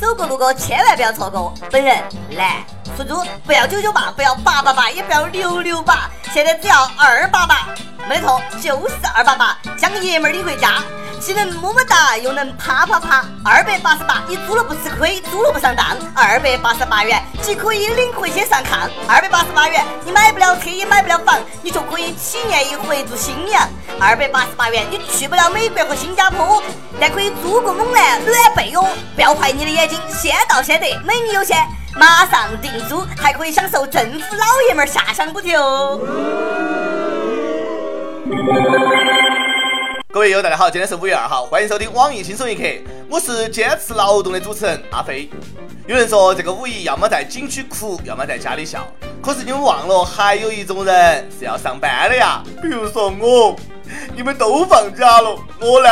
走过路过千万不要错过。本人来出租，不要九九八，不要八八八，也不要六六八，现在只要二八八，没错，就是二八八，将爷们儿领回家。既能么么哒，又能啪啪啪，二百八十八，你租了不吃亏，租了不上当。二百八十八元，既可以领回去上炕。二百八十八元，你买不了车，也买不了房，你就可以体验一回住新娘。二百八十八元，你去不了美国和新加坡，但可以租个猛男暖被窝。不要坏你的眼睛，先到先得，美女优先，马上订租，还可以享受政府老爷们下乡补贴哦。各位友，大家好，今天是五月二号，欢迎收听网易轻松一刻，我是坚持劳动的主持人阿飞。有人说这个五一要么在景区哭，要么在家里笑，可是你们忘了还有一种人是要上班的呀，比如说我，你们都放假了，我呢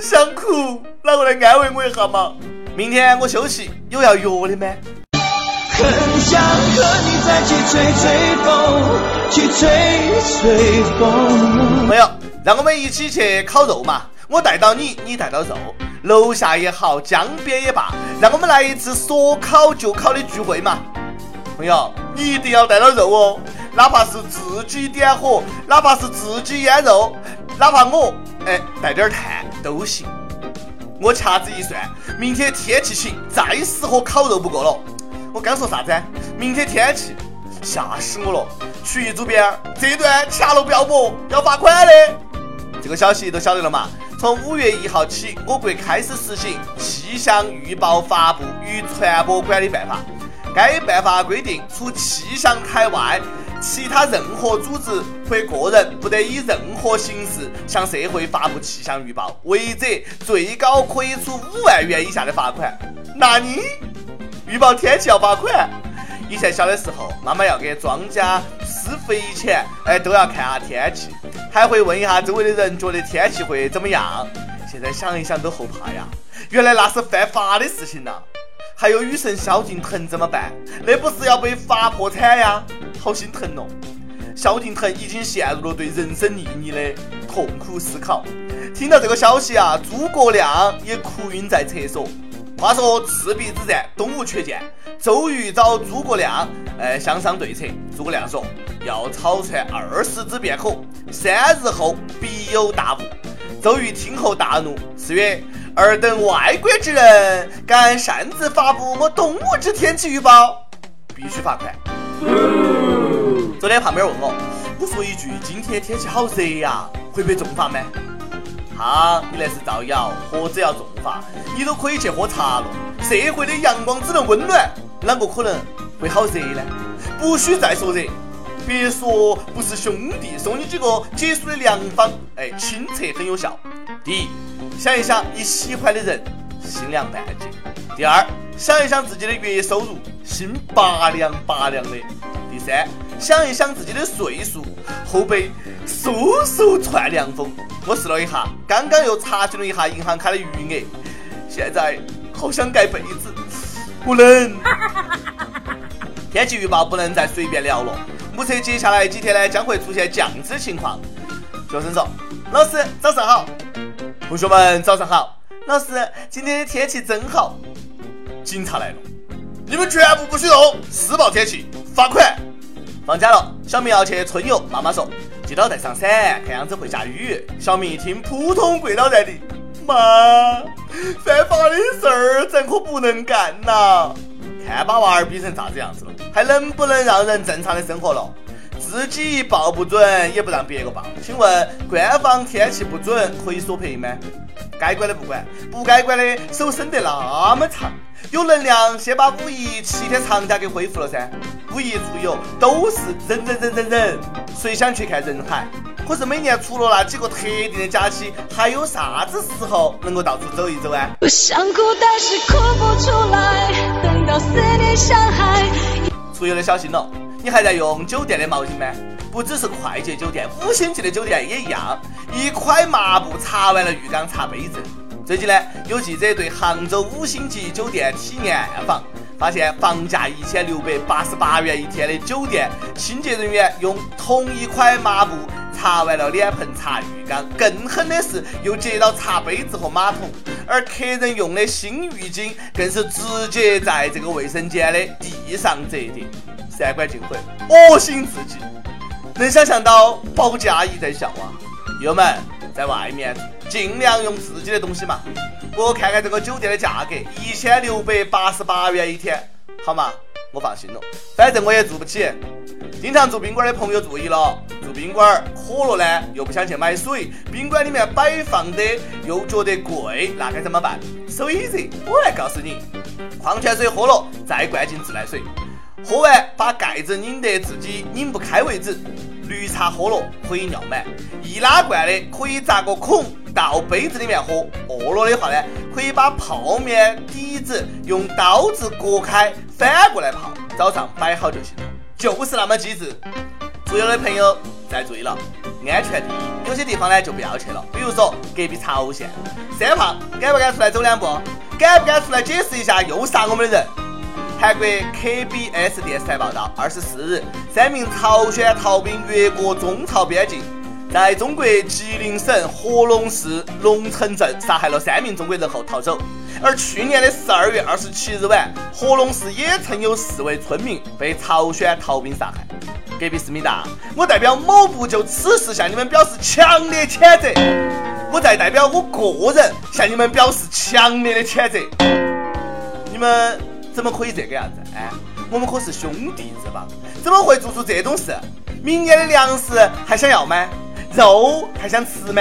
想哭，哪个来安慰我一下嘛？明天我休息，有要约的吗？很想和你再去吹吹风，去吹吹风。没有。让我们一起去烤肉嘛！我带到你，你带到肉，楼下也好，江边也罢，让我们来一次说烤就烤的聚会嘛！朋友，你一定要带到肉哦，哪怕是自己点火，哪怕是自己腌肉，哪怕我哎带点炭都行。我掐指一算，明天天气晴，再适合烤肉不过了。我刚说啥子？明天天气，吓死我了！曲艺主编，这段掐了不要播，要罚款的。这个消息都晓得了嘛？从五月一号起，我国开始实行气象预报发布与传播管理办法。该办法规定，除气象台外，其他任何组织或个人不得以任何形式向社会发布气象预报，违者最高可以处五万元以下的罚款。那你预报天气要罚款？以前小的时候，妈妈要给庄稼施肥前，哎，都要看下天气。还会问一下周围的人，觉得天气会怎么样？现在想一想都后怕呀！原来那是犯法的事情呐！还有雨神萧敬腾怎么办？那不是要被罚破产呀？好心疼哦！萧敬腾已经陷入了对人生意义的痛苦思考。听到这个消息啊，诸葛亮也哭晕在厕所。话说赤壁之战，东吴缺箭，周瑜找诸葛亮，呃，商商对策。诸葛亮说。要草船二十之便可，三日后必有大雾。周瑜听后大怒，是曰：“尔等外国之人，敢擅自发布我东吴之天气预报，必须罚款。”昨天旁边问我，我说一句：“今天天气好热呀，会被重罚吗？”啊，你那是造谣，何止要重罚？你都可以去喝茶了。社会的阳光只能温暖，啷个可能会好热呢？不许再说热。别说不是兄弟，送你几个解暑的良方。哎，亲测很有效。第一，想一想你喜欢的人，心凉半截；第二，想一想自己的月收入，心拔凉拔凉的；第三，想一想自己的岁数，后背嗖嗖窜凉风。我试了一下，刚刚又查询了一下银行卡的余额，现在好想盖被子，不能。天气预报不能再随便聊了。目测接下来几天呢，将会出现降脂情况。学生说：“老师，早上好。”同学们，早上好。老师，今天的天气真好。警察来了，你们全部不许动！施暴天气，罚款。放假了，小明要去春游。妈妈说：“记得带上伞，看样子会下雨。”小明一听，扑通跪倒在地。妈，犯法的事儿咱可不能干呐？看把娃儿逼成啥子样子了，还能不能让人正常的生活了？自己报不准，也不让别个报。请问官方天气不准可以索赔吗？该管的不管，不该管的手伸得那么长，有能量先把五一七天长假给恢复了噻。五一出游都是人人人人人，谁想去看人海？可是每年除了那几个特定的假期，还有啥子时候能够到处走一走啊？我想哭，但是哭不出来。等到思念像海。出游的小心了，你还在用酒店的毛巾吗？不只是快捷酒店，五星级的酒店也一样，一块抹布擦完了浴缸擦杯子。最近呢，有记者对杭州五星级酒店体验暗访，发现房价一千六百八十八元一天的酒店，清洁人员用同一块抹布。擦完了脸盆擦浴缸，更狠的是又接到擦杯子和马桶，而客人用的新浴巾更是直接在这个卫生间的地上折叠，三观尽毁，恶心至极。能想象到保洁阿姨在笑啊！友们在外面尽量用自己的东西嘛。我看看这个酒店的价格，一千六百八十八元一天，好吗？我放心了，反正我也住不起。经常住宾馆的朋友注意了，住宾馆渴了呢，又不想去买水，宾馆里面摆放的又觉得贵，那该怎么办？So easy，我来告诉你，矿泉水喝了再灌进自来水，喝完把盖子拧得自己拧不开为止。绿茶喝了可以尿满，易拉罐的可以扎个孔倒杯子里面喝。饿了的话呢，可以把泡面底子用刀子割开，反过来泡，早上摆好就行了。就是那么机智。住友的朋友再注意了，安全第一。有些地方呢就不要去了，比如说隔壁曹县。三胖敢不敢出来走两步？敢不敢出来解释一下又杀我们的人？韩国 KBS 电视台报道，二十四日，三名朝鲜逃兵越过中朝边境，在中国吉林省合龙市龙城镇杀害了三名中国人后逃走。而去年的十二月二十七日晚，合龙市也曾有四位村民被朝鲜逃兵杀害。隔壁思密达，我代表某部就此事向你们表示强烈谴责。我再代表我个人向你们表示强烈的谴责。你们。怎么可以这个样子？哎，我们可是兄弟是吧，怎么会做出这种事？明年的粮食还想要吗？肉还想吃吗？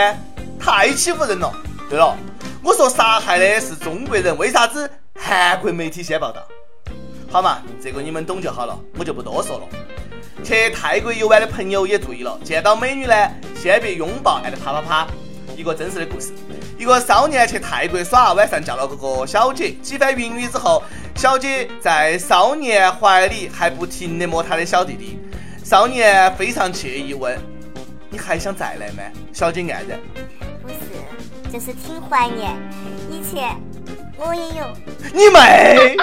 太欺负人了！对了，我说杀害的是中国人，为啥子韩国媒体先报道？好嘛，这个你们懂就好了，我就不多说了。去泰国游玩的朋友也注意了，见到美女呢，先别拥抱，挨得啪啪啪。一个真实的故事。一个少年去泰国耍，晚上叫了个个小姐，几番云雨之后，小姐在少年怀里还不停的摸他的小弟弟。少年非常惬意问：“你还想再来吗？”小姐黯然：“不是，就是挺怀念以前我也有。”你妹！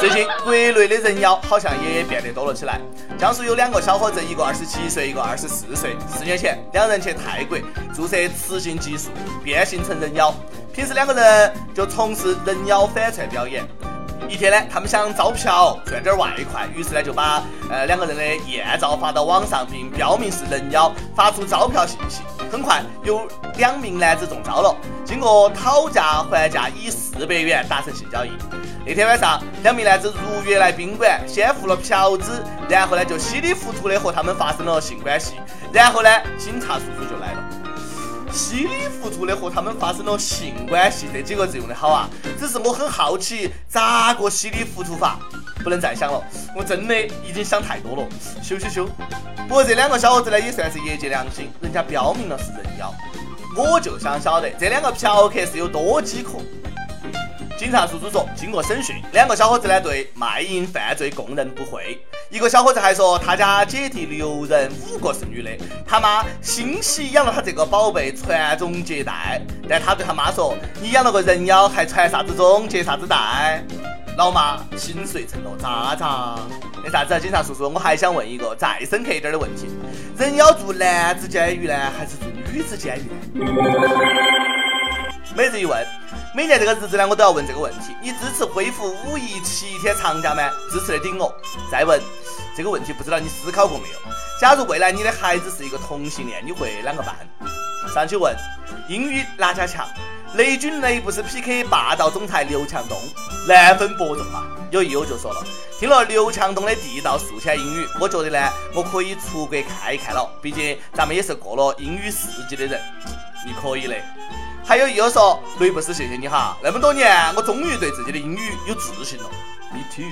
最近国内的人妖好像也变得多了起来。江苏有两个小伙子，一个二十七岁，一个二十四岁。四年前，两人去泰国注射雌性激素，变性成人妖。平时两个人就从事人妖反串表演。一天呢，他们想招嫖赚点外快，于是呢就把呃两个人的艳照发到网上，并标明是人妖，发出招嫖信息。很快，有两名男子中招了。经过讨价还价，以四百元达成性交易。那天晚上，两名男子如约来宾馆，先付了嫖资，然后呢就稀里糊涂的和他们发生了性关系。然后呢，警察叔叔就来了。稀里糊涂的和他们发生了性关系，这几个字用的好啊！只是我很好奇，咋个稀里糊涂法？不能再想了，我真的已经想太多了。羞羞羞！不过这两个小伙子呢，也算是业界良心，人家标明了是人妖。我就想晓得这两个嫖客是有多饥渴。警察叔叔说，经过审讯，两个小伙子呢对卖淫犯罪供认不讳。一个小伙子还说，他家姐弟六人，五个是女的，他妈欣喜养了他这个宝贝，传宗接代。但他对他妈说：“你养了个人妖，还传啥子宗，接啥子代？”老妈心碎成了渣渣。那啥子啊，警察叔叔，我还想问一个再深刻一点的问题：人妖住男子监狱呢，还是住女子监狱？每日一问。每年这个日子呢，我都要问这个问题：你支持恢复五一七天长假吗？支持的顶我。再问这个问题，不知道你思考过没有？假如未来你的孩子是一个同性恋，你会啷个办？上去问英语哪家强？雷军雷不是 PK 霸道总裁刘强东，难分伯仲嘛。有益友就说了，听了刘强东的地道宿迁英语，我觉得呢，我可以出国看一看了。毕竟咱们也是过了英语四级的人，你可以的。还有益友说，雷布斯，谢谢你哈，那么多年，我终于对自己的英语有自信了。Me too。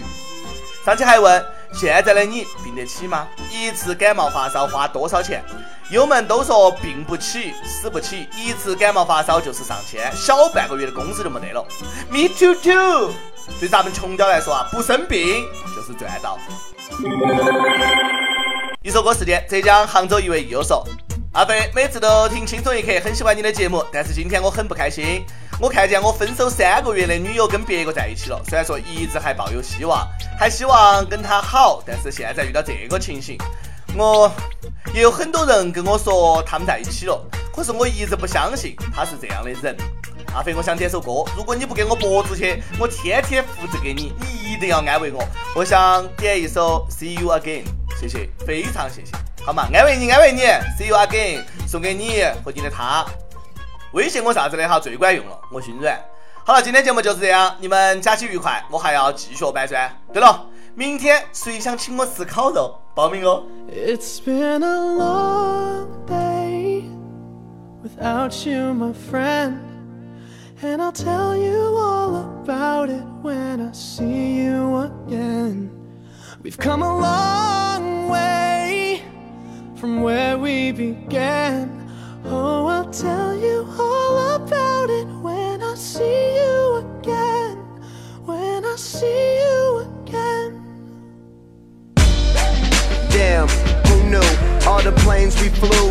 上期还问，现在的你病得起吗？一次感冒发烧花多少钱？友们都说病不起，死不起，一次感冒发烧就是上千，小半个月的工资就没得了。Me too too。对咱们穷屌来说啊，不生病就是赚到。一首歌时间，浙江杭州一位益友说。阿飞每次都听轻松一刻，很喜欢你的节目，但是今天我很不开心。我看见我分手三个月的女友跟别个在一起了，虽然说一直还抱有希望，还希望跟他好，但是现在遇到这个情形，我也有很多人跟我说他们在一起了，可是我一直不相信他是这样的人。阿飞，我想点首歌，如果你不给我播出去，我天天复制给你，你一定要安慰我。我想点一首《See You Again》，谢谢，非常谢谢，好嘛，安慰你，安慰你，《See You Again》送给你和你的他。微信我啥子的哈最管用了，我心软。好了，今天节目就是这样，你们假期愉快，我还要继续搬砖。对了，明天谁想请我吃烤肉，报名哦。It's been a long day without you, my friend. And I'll tell you all about it when I see you again. We've come a long way from where we began. Oh, I'll tell you all about it when I see you again. When I see you again. Damn, who knew? All the planes we flew,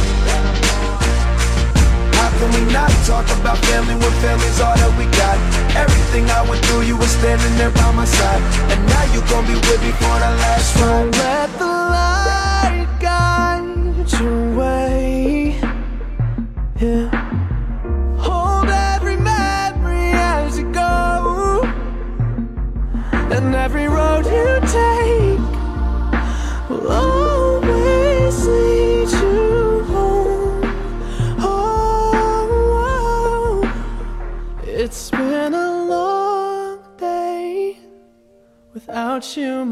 Can we not talk about family when family's all that we got? Everything I went through, you were standing there by my side. And now you gon' be with me for the last ride. Let the light